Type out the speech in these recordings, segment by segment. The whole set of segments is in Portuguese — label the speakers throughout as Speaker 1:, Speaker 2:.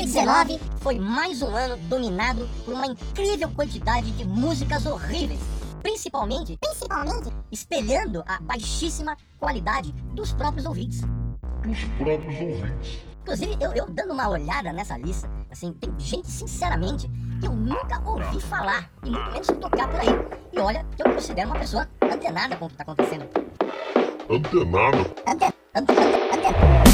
Speaker 1: 2019 foi mais um ano dominado por uma incrível quantidade de músicas horríveis, principalmente, principalmente espelhando a baixíssima qualidade dos próprios ouvintes.
Speaker 2: Dos próprios ouvintes.
Speaker 1: Inclusive, eu, eu dando uma olhada nessa lista, assim, tem gente, sinceramente, que eu nunca ouvi falar, e muito menos tocar por aí. E olha que eu considero uma pessoa antenada com o que está acontecendo.
Speaker 2: Antenado?
Speaker 1: Ante, ante, ante, ante.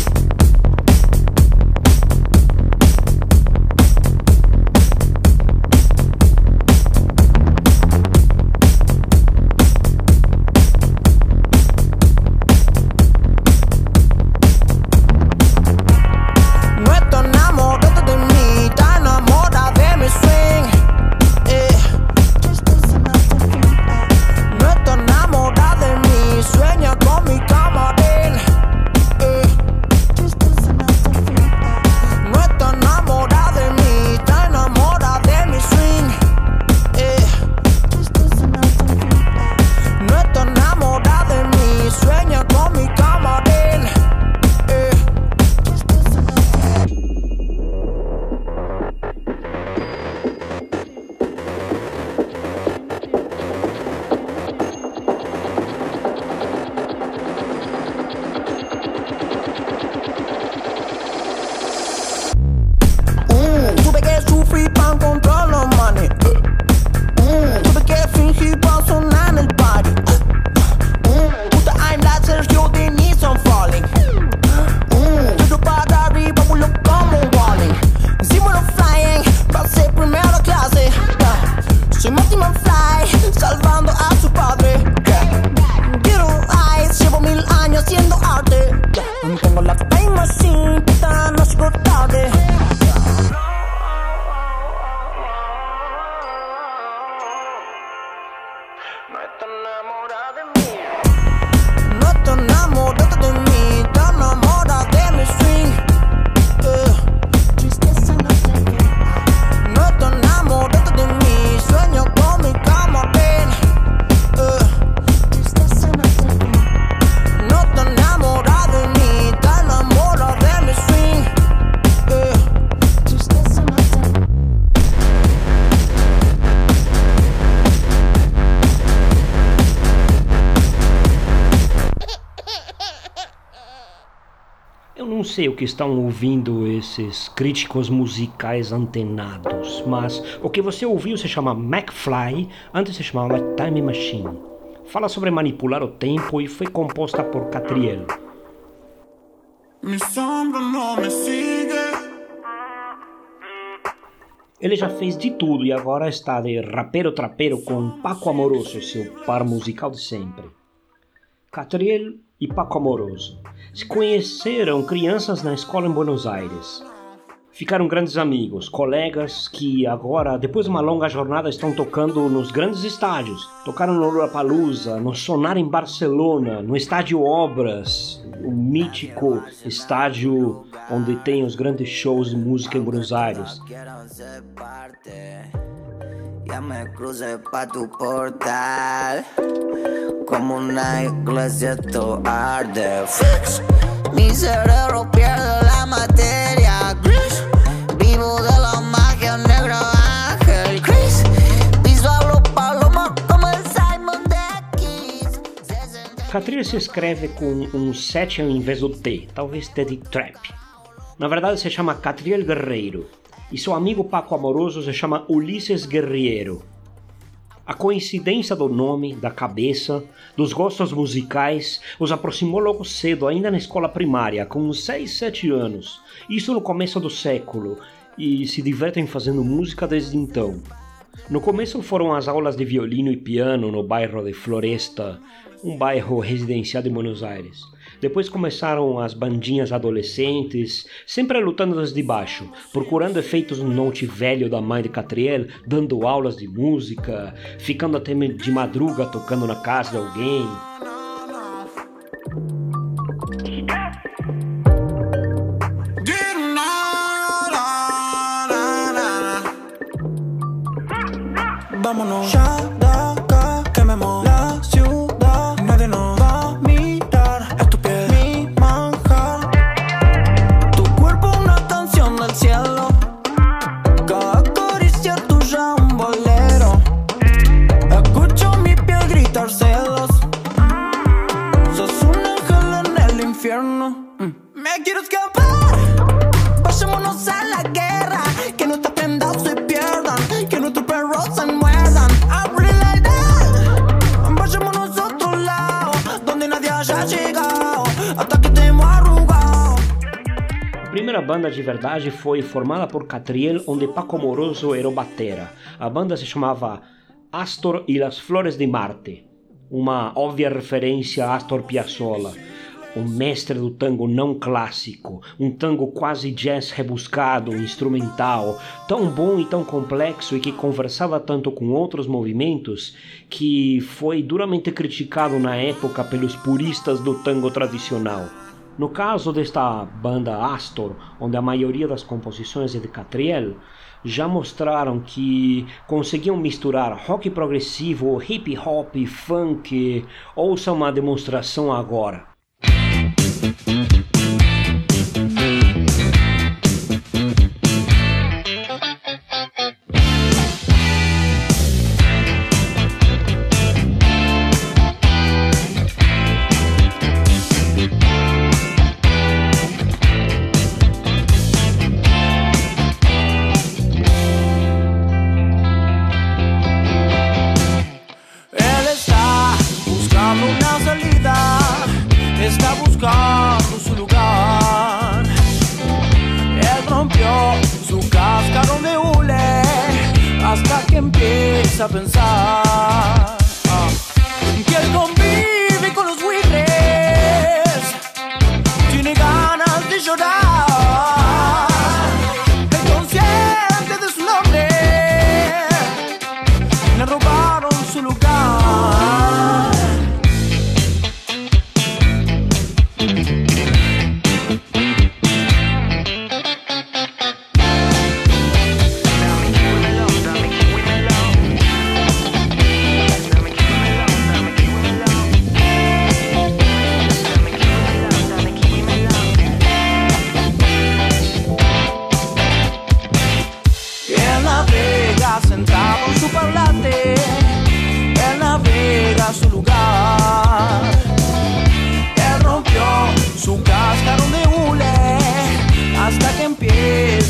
Speaker 3: Sei o que estão ouvindo esses críticos musicais antenados, mas o que você ouviu se chama McFly, antes se chamava Time Machine. Fala sobre manipular o tempo e foi composta por Catriel.
Speaker 4: Sombra me.
Speaker 3: Ele já fez de tudo e agora está de rapero trapeiro com Paco Amoroso, seu par musical de sempre. Catriel e Paco Amoroso se conheceram crianças na escola em Buenos Aires. Ficaram grandes amigos, colegas que agora, depois de uma longa jornada, estão tocando nos grandes estádios. Tocaram no Lollapalooza, no Sonar em Barcelona, no Estádio Obras, o mítico estádio onde tem os grandes shows de música em Buenos Aires.
Speaker 5: Ya me crucé pa' tu portal. Como una iglesia arde. Mi cerebro pierde la materia gris. Vivo de la magia negra ángel paloma como el Simon.
Speaker 3: Catriel se escreve com um 7 ao invés do T, talvez T de Trap. Na verdade se chama Catriel Guerreiro e seu amigo Paco Amoroso se chama Ulisses Guerreiro. A coincidência do nome, da cabeça, dos gostos musicais os aproximou logo cedo, ainda na escola primária, com uns 6, 7 anos. Isso no começo do século, e se divertem fazendo música desde então. No começo foram as aulas de violino e piano no bairro de Floresta, um bairro residencial de Buenos Aires. Depois começaram as bandinhas adolescentes, sempre lutando desde baixo, procurando efeitos no note velho da mãe de Catriel, dando aulas de música, ficando até de madruga tocando na casa de alguém.
Speaker 5: Vámonos de
Speaker 3: banda de verdade foi formada por Catriel, onde Paco Moroso era o batera. A banda se chamava Astor e las Flores de Marte, uma óbvia referência a Astor Piazzolla, o mestre do tango não clássico, um tango quase jazz rebuscado, instrumental, tão bom e tão complexo e que conversava tanto com outros movimentos que foi duramente criticado na época pelos puristas do tango tradicional. No caso desta banda Astor, onde a maioria das composições é de Catriel, já mostraram que conseguiam misturar rock progressivo, hip hop, funk. Ouça uma demonstração agora.
Speaker 1: Ganas de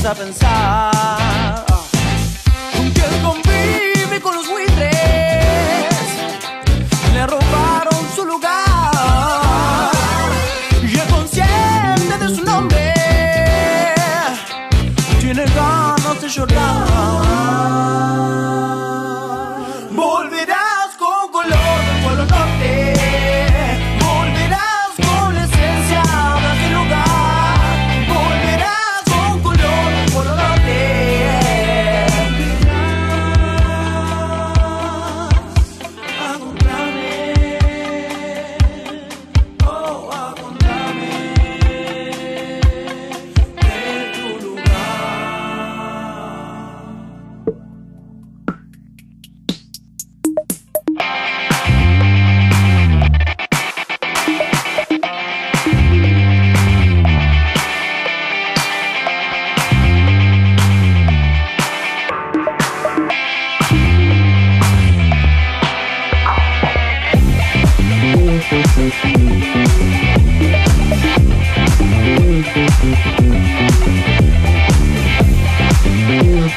Speaker 1: empieza a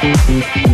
Speaker 1: Thank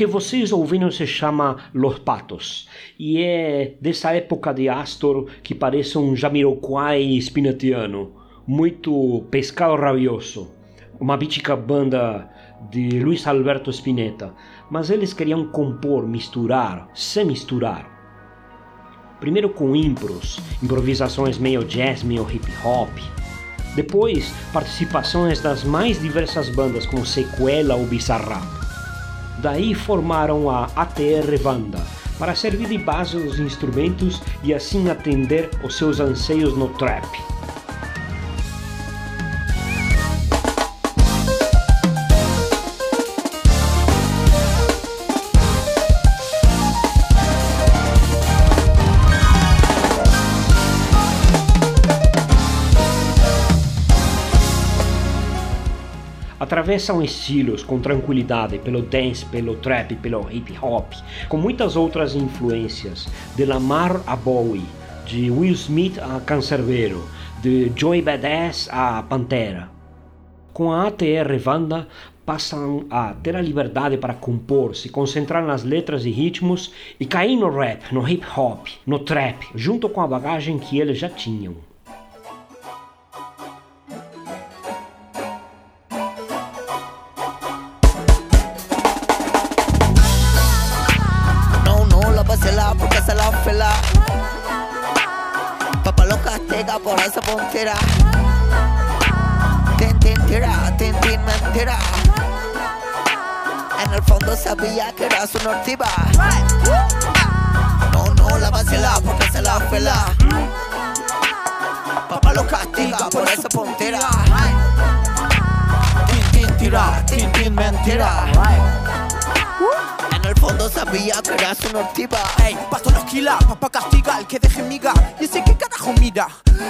Speaker 1: que
Speaker 3: vocês ouviram se chama Los Patos e é dessa época de Astor que parece um Jamiroquai espinetiano, muito pescado rabioso, uma mítica banda de Luiz Alberto Spinetta, mas eles queriam compor, misturar, se misturar. Primeiro com impros, improvisações meio jazz, meio hip hop. Depois, participações das mais diversas bandas como Sequela ou Bizarrap. Daí formaram a ATR Banda, para servir de base aos instrumentos e assim atender os seus anseios no trap. Atravessam estilos com tranquilidade pelo dance, pelo trap, pelo hip hop, com muitas outras influências, de Lamar a Bowie, de Will Smith a Cancerbero, de Joey Badass a Pantera. Com a ATR Vanda, passam a ter a liberdade para compor, se concentrar nas letras e ritmos e cair no rap, no hip hop, no trap, junto com a bagagem que eles já tinham.
Speaker 5: Fondo sabía que era su nortiva. No, no la vacila porque se la pela. Papá lo castiga por esa puntera. Tin, tin, tira, tin, tin, mentira. En el fondo sabía que era su nortiva.
Speaker 1: Ey, paso los kilas, papá castiga al que deje miga. Y ese que carajo mira.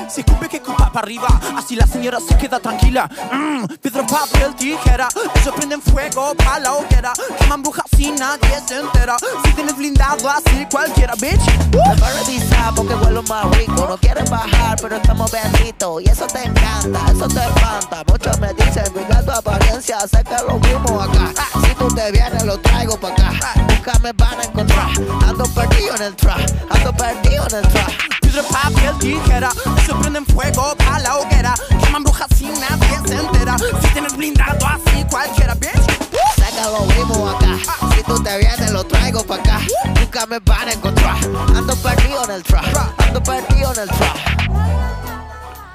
Speaker 1: Se escupe que culpa para arriba, así la señora se queda tranquila. Mmm, Pedro papel tijera, ellos prenden fuego pa' la hoguera. Queman brujas si nadie se entera. Si tienes blindado así cualquiera, bitch.
Speaker 5: Me va a revisar porque vuelo más rico. No quieres bajar, pero estamos benditos. Y eso te encanta, eso te espanta. Muchos me dicen, mira tu apariencia, sé que lo mismo acá. Si tú te vienes, lo traigo pa' acá. Nunca me van a encontrar. Ando perdido en el trap, ando perdido en el trap.
Speaker 1: Se prenden fuego pa' la hoguera. Queman brujas nadie se entera. Si tienes blindado así cualquiera, bitch.
Speaker 5: Mismo acá. Si tú te vienes, lo traigo pa' acá. Nunca me van a encontrar. Ando perdido en el trap, ando perdido en el trap.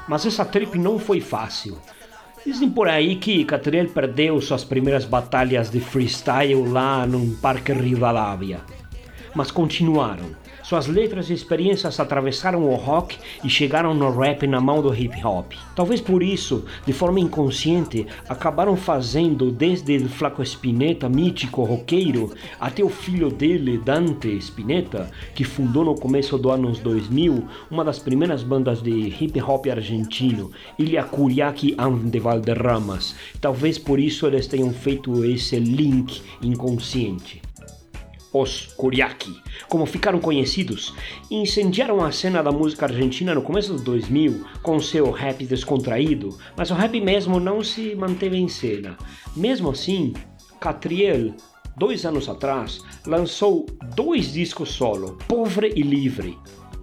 Speaker 3: Mas essa trip não foi fácil. Dizem por aí que Catriel perdeu suas primeiras batalhas de freestyle lá num parque Rivadavia. Mas continuaram. Suas letras e experiências atravessaram o rock e chegaram no rap na mão do hip hop. Talvez por isso, de forma inconsciente, acabaram fazendo desde o Flaco Spinetta, mítico roqueiro, até o filho dele, Dante Spinetta, que fundou no começo dos anos 2000 uma das primeiras bandas de hip hop argentino, Ilha Curiaki de Valderramas. Talvez por isso eles tenham feito esse link inconsciente os Kuriaki, como ficaram conhecidos, incendiaram a cena da música argentina no começo dos 2000 com seu rap descontraído, mas o rap mesmo não se manteve em cena. Mesmo assim, Catriel, dois anos atrás, lançou dois discos solo, Povre e Livre.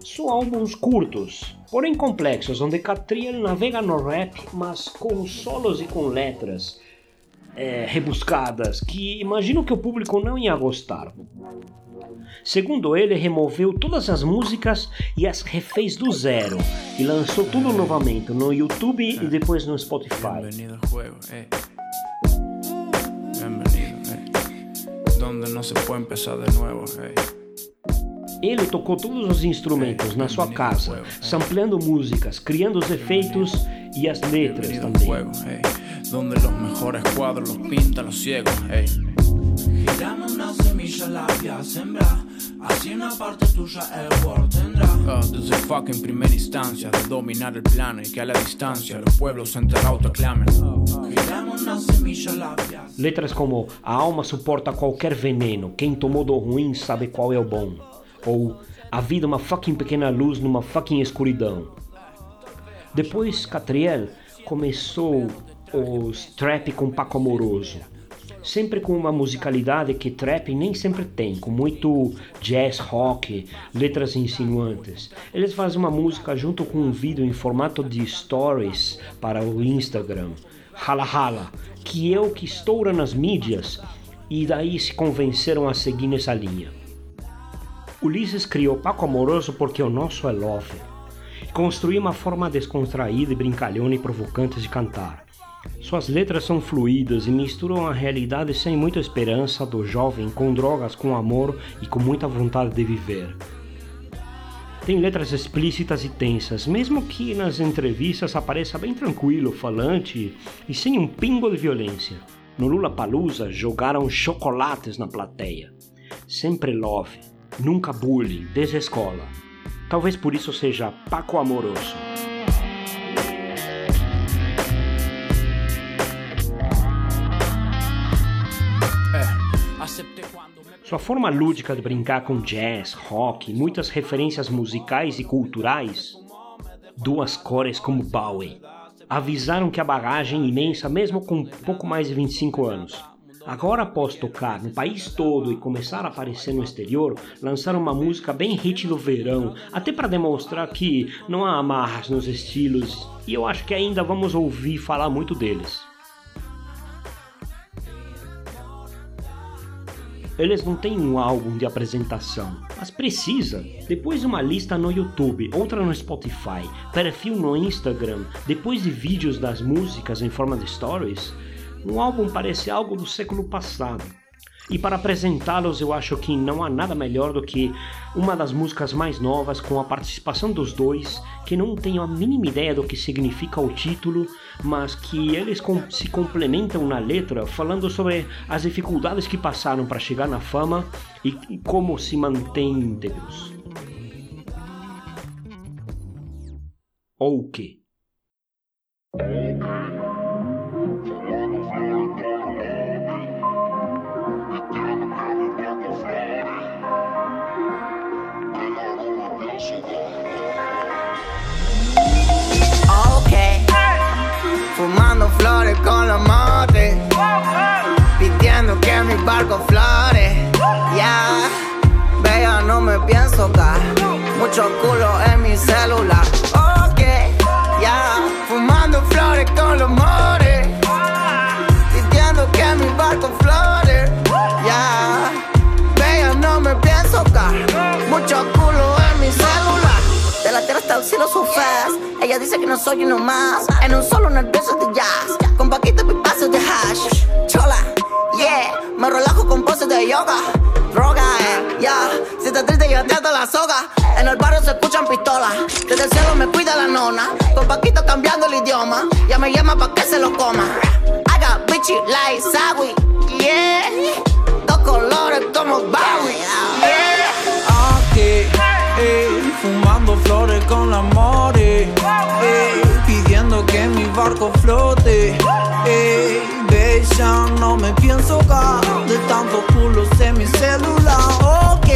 Speaker 3: São álbuns curtos, porém complexos, onde Catriel navega no rap, mas com solos e com letras é, rebuscadas que imagino que o público não ia gostar. Segundo ele, removeu todas as músicas e as refez do zero e lançou tudo novamente no YouTube e depois no Spotify.
Speaker 6: Eh. Eh. Eh.
Speaker 3: Ele tocou todos os instrumentos na sua casa, sampleando músicas, criando os efeitos e as letras também.
Speaker 6: Donde los mejores cuadros los pintan los ciegos, eh.
Speaker 7: Girame una semilla la voy a sembrar Así una parte tuya el world tendrá
Speaker 6: Ah, desde fucking primera instancia de dominar el plano y que a la distancia los pueblos entre autoclamen.
Speaker 7: Girame una semilla la voy a
Speaker 3: Letras como A alma suporta qualquer veneno, quem tomou do ruim sabe qual é o bom. Ou A vida é uma fucking pequena luz numa fucking escuridão. Depois Catriel começou os trap com Paco Amoroso. sempre com uma musicalidade que trap nem sempre tem, com muito jazz rock, letras insinuantes. Eles fazem uma música junto com um vídeo em formato de stories para o Instagram, Hala Hala, que é o que estoura nas mídias e daí se convenceram a seguir nessa linha. Ulisses criou Paco Amoroso porque o nosso é love. Construiu uma forma descontraída e brincalhona e provocante de cantar. Suas letras são fluídas e misturam a realidade sem muita esperança do jovem com drogas, com amor e com muita vontade de viver. Tem letras explícitas e tensas, mesmo que nas entrevistas apareça bem tranquilo, falante e sem um pingo de violência. No Lula Palusa jogaram chocolates na plateia. Sempre love, nunca bullying, desescola. Talvez por isso seja Paco Amoroso. Sua forma lúdica de brincar com jazz, rock, muitas referências musicais e culturais, duas cores como Bowie, avisaram que a bagagem imensa mesmo com pouco mais de 25 anos. Agora, após tocar no país todo e começar a aparecer no exterior, lançaram uma música bem hit do verão, até para demonstrar que não há amarras nos estilos, e eu acho que ainda vamos ouvir falar muito deles. Eles não têm um álbum de apresentação, mas precisa. Depois de uma lista no YouTube, outra no Spotify, perfil no Instagram, depois de vídeos das músicas em forma de stories, um álbum parece algo do século passado. E para apresentá-los, eu acho que não há nada melhor do que uma das músicas mais novas com a participação dos dois, que não tenho a mínima ideia do que significa o título, mas que eles se complementam na letra, falando sobre as dificuldades que passaram para chegar na fama e como se mantêm íntegros. Ou o quê?
Speaker 5: Los motes. Pidiendo que mi barco flore. Ya, vea, no me pienso caer. Mucho culo en mi celular. Ok, ya, fumando flores con los Dice que no soy uno más. En un solo nervioso de jazz. Con paquitos y pasos de hash. Chola, yeah. Me relajo con poses de yoga. Droga, eh, yeah. Si estás triste, yo te ato la soga. En el barrio se escuchan pistolas. Desde el cielo me cuida la nona. Con paquito cambiando el idioma. Ya me llama pa' que se lo coma. I got bitchy like Sawi,
Speaker 1: flote, ey, bella, no me pienso caer de tantos culos en mi celular, ok,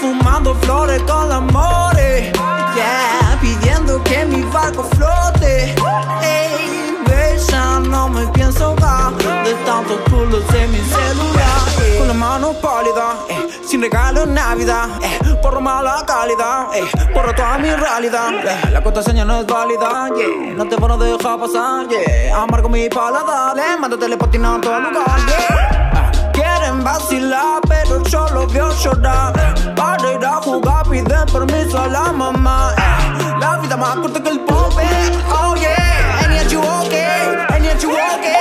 Speaker 1: fumando flores con la more, yeah, pidiendo que mi barco flote, ey, bella, no me pienso caer de tantos culos en mi celular, ey. con la mano pálida, eh, sin regalo en Navidad, eh, por mala calidad, eh, por toda mi realidad. eh, la contraseña no es válida, no te van a dejar pasar, yeah, amargo mi paladar, eh, mando telepatina a todo lugar. Ah, Quieren vacilar, pero yo los veo llorar. Para ir a jugar, piden permiso a la mamá. eh. La vida más corta que el pope, oh yeah. And yet you okay, and yet you okay,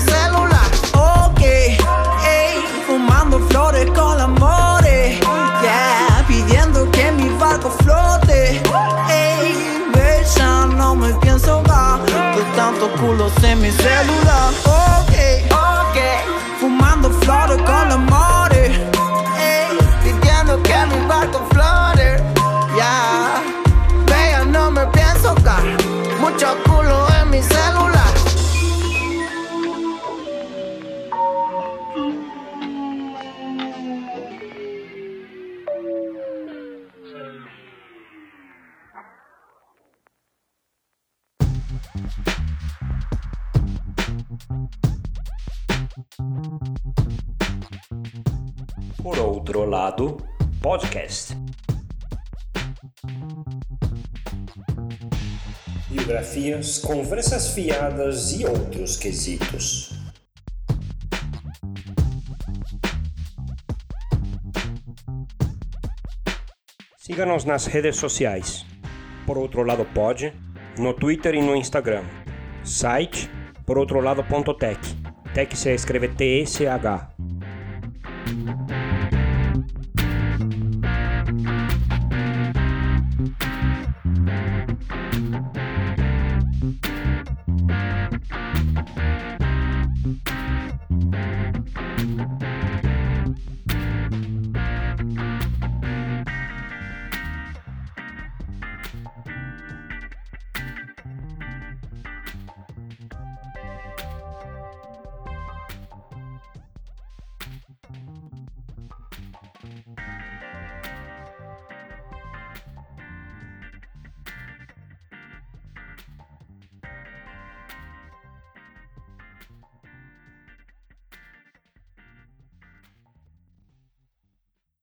Speaker 5: celular.
Speaker 1: Ok, ey, fumando flores con la more. Yeah, pidiendo que mi barco flote. Ey, bella, no me pienso dar de tantos culos
Speaker 5: en mi celular.
Speaker 3: Por outro lado, podcast. Biografias, conversas fiadas e outros quesitos. Siga-nos nas redes sociais. Por outro lado, pode no Twitter e no Instagram. Site, por outro lado.tech. Tech se escreve T-E-C-H.